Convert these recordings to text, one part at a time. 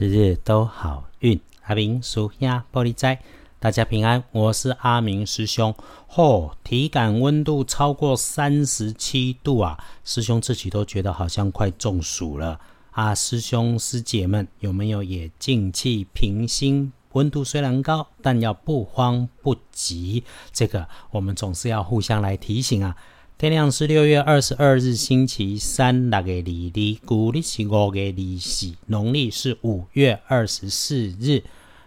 日日都好运。阿明属鸭玻璃斋，大家平安。我是阿明师兄。嚯，体感温度超过三十七度啊！师兄自己都觉得好像快中暑了啊！师兄师姐们有没有也静气平心？温度虽然高，但要不慌不急。这个我们总是要互相来提醒啊。天亮是六月二十二日，星期三，六月二日，古历是五月二四，农历是五月二十四日，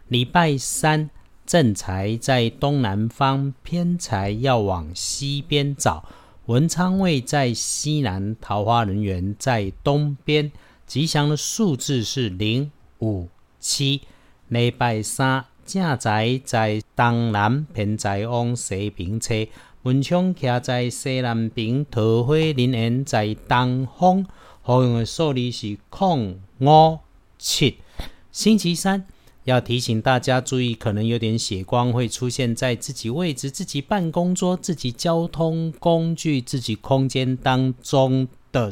礼拜三。正财在东南方，偏财要往西边找。文昌位在西南，桃花人员在东边。吉祥的数字是零五七。礼拜三正财在东南，偏财往西边车。文昌徛在西南边，桃花人缘在东方。好用的数字是空五七。星期三要提醒大家注意，可能有点血光会出现在自己位置、自己办公桌、自己交通工具、自己空间当中的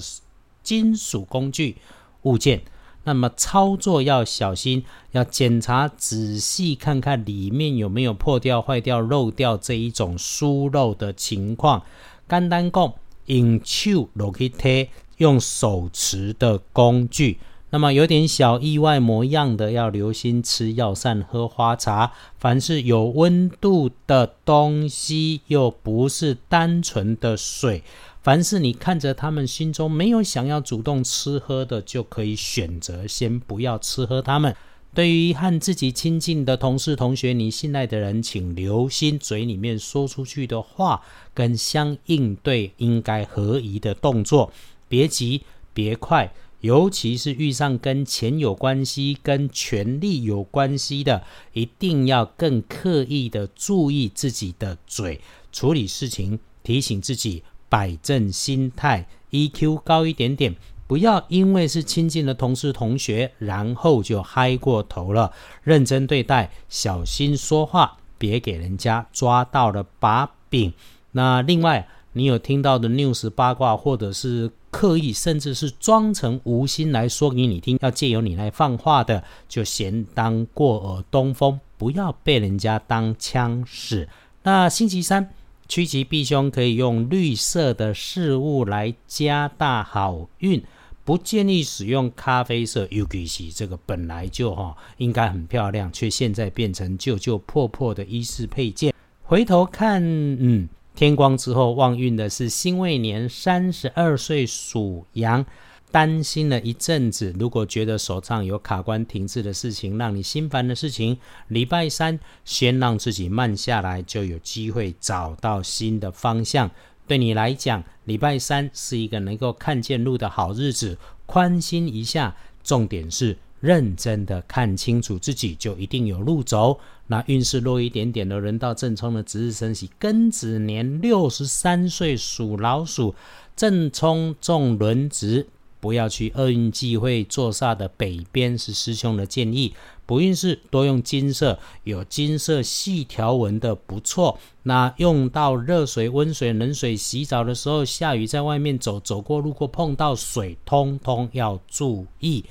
金属工具物件。那么操作要小心，要检查仔细看看里面有没有破掉、坏掉、漏掉这一种疏漏的情况。简单讲，用手落去贴，用手持的工具。那么有点小意外模样的，要留心吃药膳、喝花茶。凡是有温度的东西，又不是单纯的水。凡是你看着他们心中没有想要主动吃喝的，就可以选择先不要吃喝他们。对于和自己亲近的同事、同学，你信赖的人，请留心嘴里面说出去的话跟相应对应该合宜的动作，别急，别快，尤其是遇上跟钱有关系、跟权力有关系的，一定要更刻意的注意自己的嘴，处理事情，提醒自己。摆正心态，EQ 高一点点，不要因为是亲近的同事同学，然后就嗨过头了。认真对待，小心说话，别给人家抓到了把柄。那另外，你有听到的 news 八卦，或者是刻意，甚至是装成无心来说给你听，要借由你来放话的，就先当过耳东风，不要被人家当枪使。那星期三。趋吉避凶，可以用绿色的事物来加大好运。不建议使用咖啡色，尤其是这个本来就哈应该很漂亮，却现在变成旧旧破破的衣饰配件。回头看，嗯，天光之后旺运的是辛未年三十二岁属羊。担心了一阵子，如果觉得手上有卡关停滞的事情，让你心烦的事情，礼拜三先让自己慢下来，就有机会找到新的方向。对你来讲，礼拜三是一个能够看见路的好日子，宽心一下。重点是认真的看清楚自己，就一定有路走。那运势弱一点点的人到正冲的值日生喜庚子年六十三岁属老鼠，正冲中轮值。不要去厄运忌讳坐煞的北边是师兄的建议。不运势多用金色，有金色细条纹的不错。那用到热水、温水、冷水洗澡的时候，下雨在外面走，走过路过碰到水，通通要注意。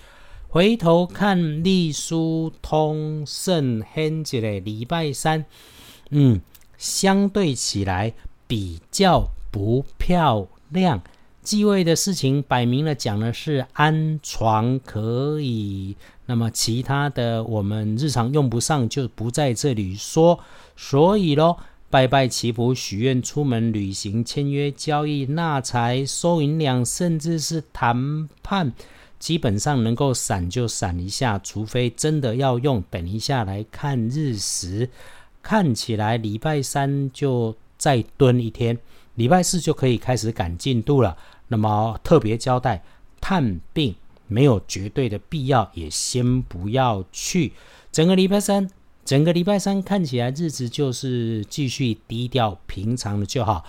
回头看隶书通胜亨吉的礼拜三，嗯，相对起来比较不漂亮。继位的事情摆明了讲的是安床可以，那么其他的我们日常用不上就不在这里说。所以咯，拜拜祈福、许愿、出门旅行、签约交易、纳财、收银两，甚至是谈判，基本上能够闪就闪一下，除非真的要用，等一下来看日食。看起来礼拜三就再蹲一天，礼拜四就可以开始赶进度了。那么特别交代，探病没有绝对的必要，也先不要去。整个礼拜三，整个礼拜三看起来日子就是继续低调平常的就好。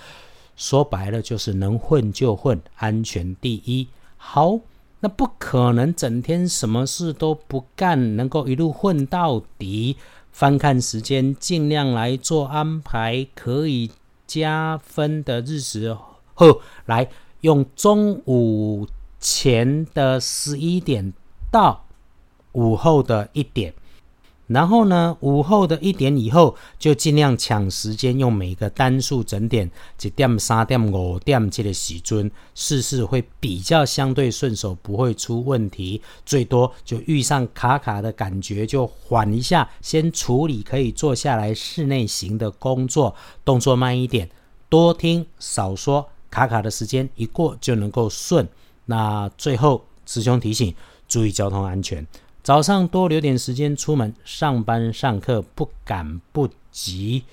说白了就是能混就混，安全第一。好，那不可能整天什么事都不干，能够一路混到底。翻看时间，尽量来做安排，可以加分的日子后来。用中午前的十一点到午后的一点。然后呢，午后的一点以后，就尽量抢时间，用每个单数整点，一点、三点、五点这个时准，事事会比较相对顺手，不会出问题。最多就遇上卡卡的感觉，就缓一下，先处理可以坐下来室内型的工作，动作慢一点，多听少说，卡卡的时间一过就能够顺。那最后师兄提醒，注意交通安全。早上多留点时间出门上班上课，不赶不急，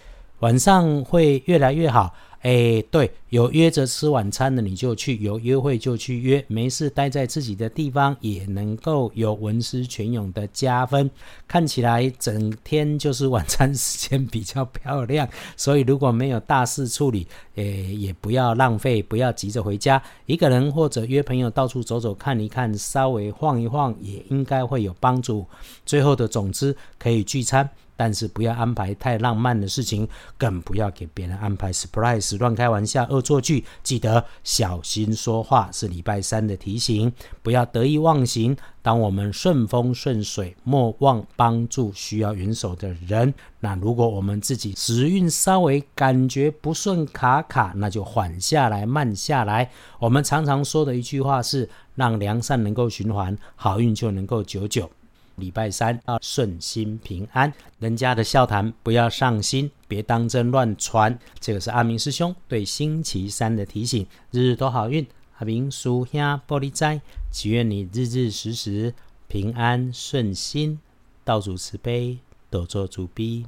晚上会越来越好。哎，对，有约着吃晚餐的你就去，有约会就去约，没事待在自己的地方也能够有文思泉涌的加分。看起来整天就是晚餐时间比较漂亮，所以如果没有大事处理，诶，也不要浪费，不要急着回家，一个人或者约朋友到处走走看一看，稍微晃一晃也应该会有帮助。最后的总之可以聚餐。但是不要安排太浪漫的事情，更不要给别人安排 surprise，乱开玩笑、恶作剧。记得小心说话，是礼拜三的提醒。不要得意忘形。当我们顺风顺水，莫忘帮助需要援手的人。那如果我们自己时运稍微感觉不顺卡卡，那就缓下来、慢下来。我们常常说的一句话是：让良善能够循环，好运就能够久久。礼拜三要顺心平安，人家的笑谈不要上心，别当真乱传。这个是阿明师兄对星期三的提醒，日日都好运。阿明叔兄玻璃斋，祈愿你日日时时平安顺心，道主慈悲，多做主逼。